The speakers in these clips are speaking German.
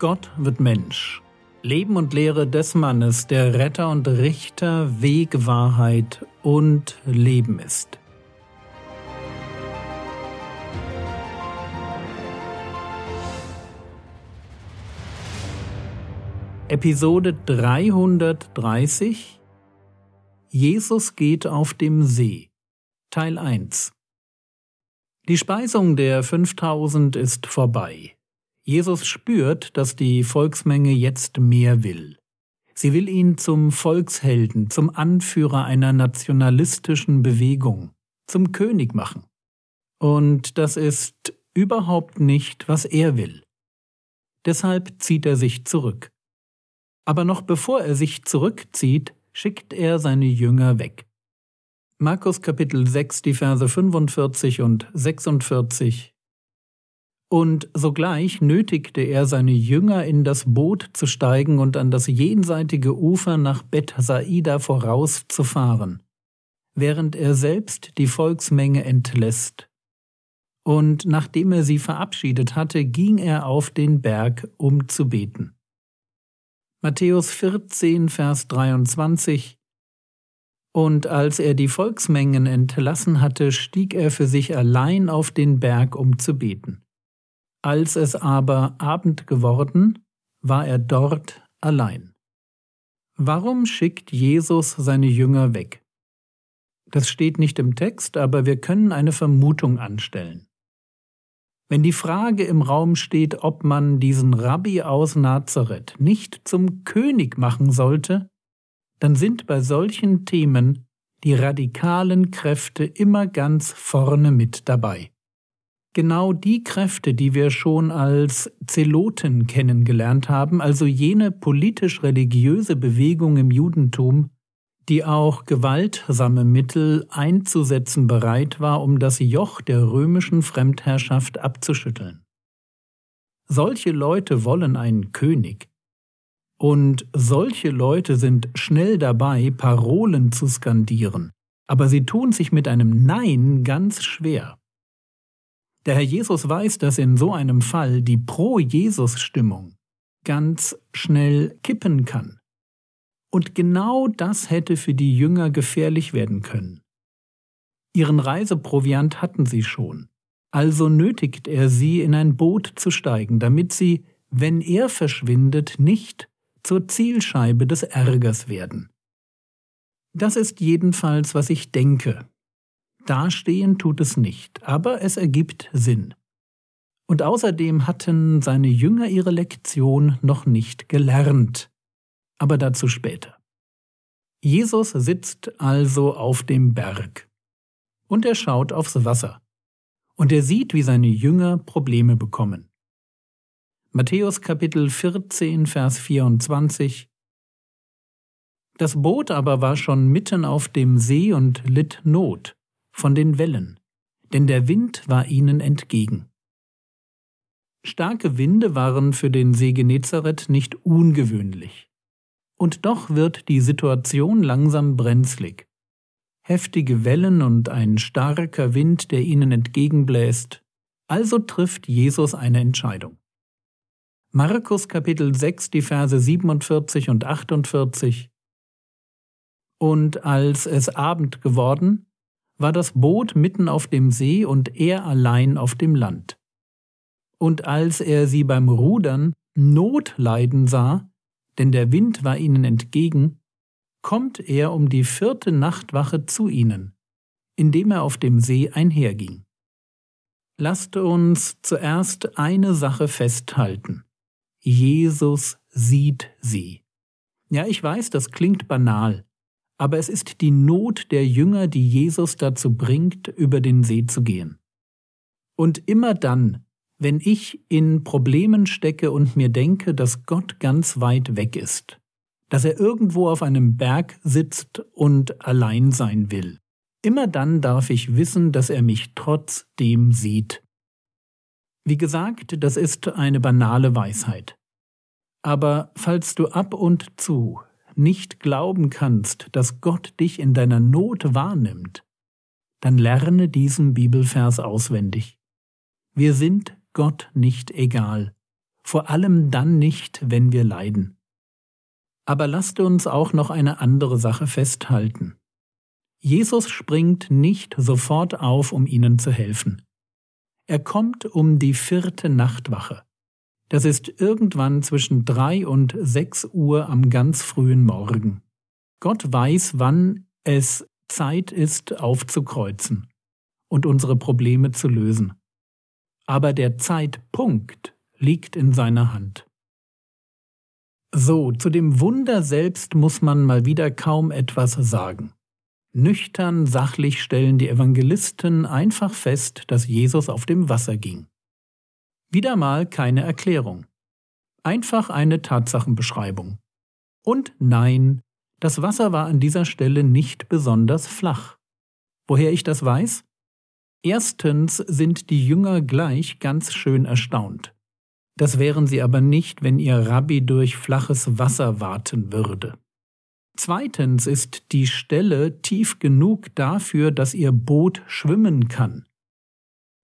Gott wird Mensch. Leben und Lehre des Mannes, der Retter und Richter, Weg, Wahrheit und Leben ist. Episode 330 Jesus geht auf dem See Teil 1 Die Speisung der 5000 ist vorbei. Jesus spürt, dass die Volksmenge jetzt mehr will. Sie will ihn zum Volkshelden, zum Anführer einer nationalistischen Bewegung, zum König machen. Und das ist überhaupt nicht, was er will. Deshalb zieht er sich zurück. Aber noch bevor er sich zurückzieht, schickt er seine Jünger weg. Markus Kapitel 6, die Verse 45 und 46 und sogleich nötigte er seine Jünger in das Boot zu steigen und an das jenseitige Ufer nach Bethsaida vorauszufahren, während er selbst die Volksmenge entlässt. Und nachdem er sie verabschiedet hatte, ging er auf den Berg, um zu beten. Matthäus 14, Vers 23 Und als er die Volksmengen entlassen hatte, stieg er für sich allein auf den Berg, um zu beten. Als es aber Abend geworden, war er dort allein. Warum schickt Jesus seine Jünger weg? Das steht nicht im Text, aber wir können eine Vermutung anstellen. Wenn die Frage im Raum steht, ob man diesen Rabbi aus Nazareth nicht zum König machen sollte, dann sind bei solchen Themen die radikalen Kräfte immer ganz vorne mit dabei genau die Kräfte, die wir schon als Zeloten kennengelernt haben, also jene politisch-religiöse Bewegung im Judentum, die auch gewaltsame Mittel einzusetzen bereit war, um das Joch der römischen Fremdherrschaft abzuschütteln. Solche Leute wollen einen König. Und solche Leute sind schnell dabei, Parolen zu skandieren, aber sie tun sich mit einem Nein ganz schwer. Der Herr Jesus weiß, dass in so einem Fall die Pro-Jesus-Stimmung ganz schnell kippen kann. Und genau das hätte für die Jünger gefährlich werden können. Ihren Reiseproviant hatten sie schon, also nötigt er sie, in ein Boot zu steigen, damit sie, wenn er verschwindet, nicht zur Zielscheibe des Ärgers werden. Das ist jedenfalls, was ich denke, Dastehen tut es nicht, aber es ergibt Sinn. Und außerdem hatten seine Jünger ihre Lektion noch nicht gelernt. Aber dazu später. Jesus sitzt also auf dem Berg. Und er schaut aufs Wasser. Und er sieht, wie seine Jünger Probleme bekommen. Matthäus Kapitel 14, Vers 24 Das Boot aber war schon mitten auf dem See und litt Not von den Wellen, denn der Wind war ihnen entgegen. Starke Winde waren für den See Genezareth nicht ungewöhnlich. Und doch wird die Situation langsam brenzlig. Heftige Wellen und ein starker Wind, der ihnen entgegenbläst. Also trifft Jesus eine Entscheidung. Markus Kapitel 6, die Verse 47 und 48. Und als es Abend geworden, war das Boot mitten auf dem See und er allein auf dem Land. Und als er sie beim Rudern Not leiden sah, denn der Wind war ihnen entgegen, kommt er um die vierte Nachtwache zu ihnen, indem er auf dem See einherging. Lasst uns zuerst eine Sache festhalten. Jesus sieht sie. Ja, ich weiß, das klingt banal, aber es ist die Not der Jünger, die Jesus dazu bringt, über den See zu gehen. Und immer dann, wenn ich in Problemen stecke und mir denke, dass Gott ganz weit weg ist, dass er irgendwo auf einem Berg sitzt und allein sein will, immer dann darf ich wissen, dass er mich trotzdem sieht. Wie gesagt, das ist eine banale Weisheit. Aber falls du ab und zu nicht glauben kannst, dass Gott dich in deiner Not wahrnimmt, dann lerne diesen Bibelvers auswendig. Wir sind Gott nicht egal, vor allem dann nicht, wenn wir leiden. Aber lasst uns auch noch eine andere Sache festhalten. Jesus springt nicht sofort auf, um ihnen zu helfen. Er kommt um die vierte Nachtwache. Das ist irgendwann zwischen drei und sechs Uhr am ganz frühen Morgen. Gott weiß, wann es Zeit ist, aufzukreuzen und unsere Probleme zu lösen. Aber der Zeitpunkt liegt in seiner Hand. So, zu dem Wunder selbst muss man mal wieder kaum etwas sagen. Nüchtern, sachlich stellen die Evangelisten einfach fest, dass Jesus auf dem Wasser ging. Wieder mal keine Erklärung. Einfach eine Tatsachenbeschreibung. Und nein, das Wasser war an dieser Stelle nicht besonders flach. Woher ich das weiß? Erstens sind die Jünger gleich ganz schön erstaunt. Das wären sie aber nicht, wenn ihr Rabbi durch flaches Wasser warten würde. Zweitens ist die Stelle tief genug dafür, dass ihr Boot schwimmen kann.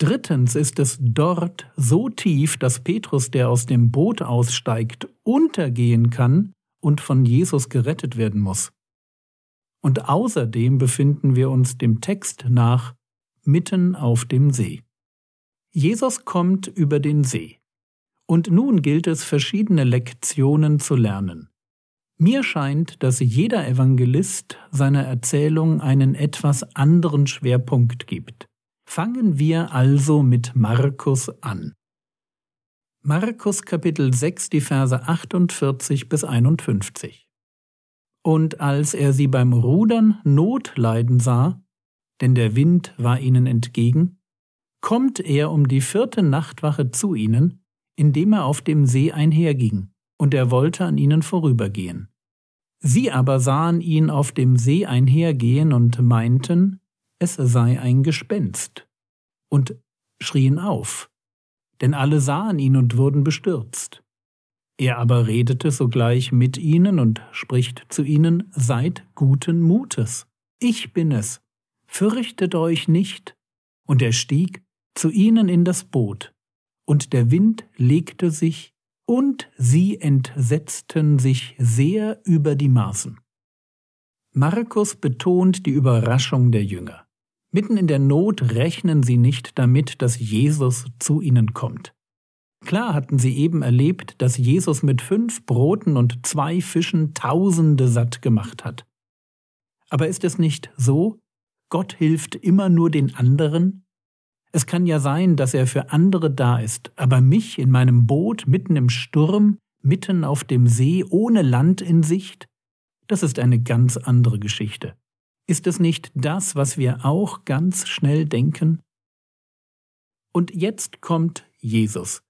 Drittens ist es dort so tief, dass Petrus, der aus dem Boot aussteigt, untergehen kann und von Jesus gerettet werden muss. Und außerdem befinden wir uns dem Text nach mitten auf dem See. Jesus kommt über den See. Und nun gilt es, verschiedene Lektionen zu lernen. Mir scheint, dass jeder Evangelist seiner Erzählung einen etwas anderen Schwerpunkt gibt. Fangen wir also mit Markus an. Markus Kapitel 6, die Verse 48 bis 51. Und als er sie beim Rudern Not leiden sah, denn der Wind war ihnen entgegen, kommt er um die vierte Nachtwache zu ihnen indem er auf dem See einherging, und er wollte an ihnen vorübergehen. Sie aber sahen ihn auf dem See einhergehen und meinten, es sei ein Gespenst, und schrien auf, denn alle sahen ihn und wurden bestürzt. Er aber redete sogleich mit ihnen und spricht zu ihnen, Seid guten Mutes, ich bin es, fürchtet euch nicht. Und er stieg zu ihnen in das Boot, und der Wind legte sich, und sie entsetzten sich sehr über die Maßen. Markus betont die Überraschung der Jünger. Mitten in der Not rechnen sie nicht damit, dass Jesus zu ihnen kommt. Klar hatten sie eben erlebt, dass Jesus mit fünf Broten und zwei Fischen Tausende satt gemacht hat. Aber ist es nicht so? Gott hilft immer nur den anderen es kann ja sein, dass er für andere da ist, aber mich in meinem Boot mitten im Sturm, mitten auf dem See, ohne Land in Sicht, das ist eine ganz andere Geschichte. Ist es nicht das, was wir auch ganz schnell denken? Und jetzt kommt Jesus.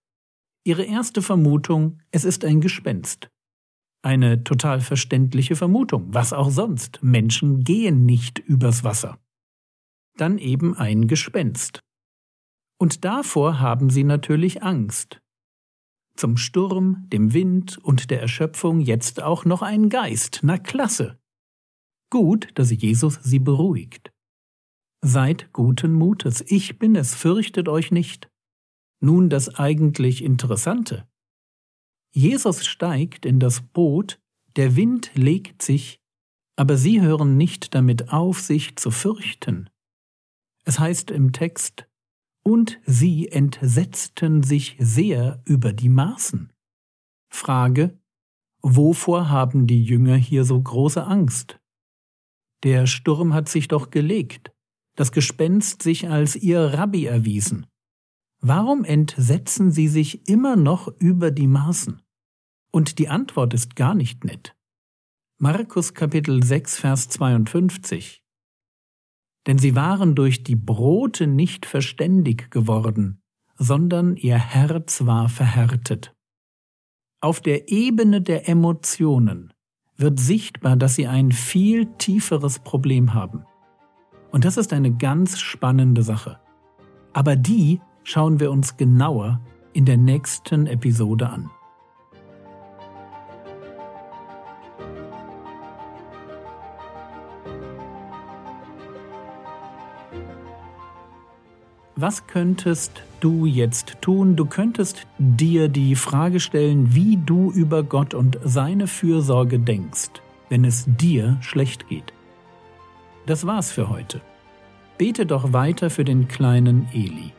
Ihre erste Vermutung, es ist ein Gespenst. Eine total verständliche Vermutung, was auch sonst, Menschen gehen nicht übers Wasser. Dann eben ein Gespenst. Und davor haben sie natürlich Angst. Zum Sturm, dem Wind und der Erschöpfung jetzt auch noch ein Geist, na klasse. Gut, dass Jesus sie beruhigt. Seid guten Mutes, ich bin es, fürchtet euch nicht. Nun das eigentlich Interessante. Jesus steigt in das Boot, der Wind legt sich, aber sie hören nicht damit auf, sich zu fürchten. Es heißt im Text, und sie entsetzten sich sehr über die Maßen. Frage, wovor haben die Jünger hier so große Angst? Der Sturm hat sich doch gelegt, das Gespenst sich als ihr Rabbi erwiesen. Warum entsetzen sie sich immer noch über die Maßen? Und die Antwort ist gar nicht nett. Markus Kapitel 6, Vers 52 denn sie waren durch die Brote nicht verständig geworden, sondern ihr Herz war verhärtet. Auf der Ebene der Emotionen wird sichtbar, dass sie ein viel tieferes Problem haben. Und das ist eine ganz spannende Sache. Aber die schauen wir uns genauer in der nächsten Episode an. Was könntest du jetzt tun? Du könntest dir die Frage stellen, wie du über Gott und seine Fürsorge denkst, wenn es dir schlecht geht. Das war's für heute. Bete doch weiter für den kleinen Eli.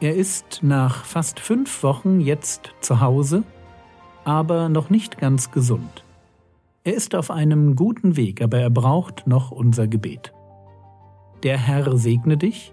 Er ist nach fast fünf Wochen jetzt zu Hause, aber noch nicht ganz gesund. Er ist auf einem guten Weg, aber er braucht noch unser Gebet. Der Herr segne dich,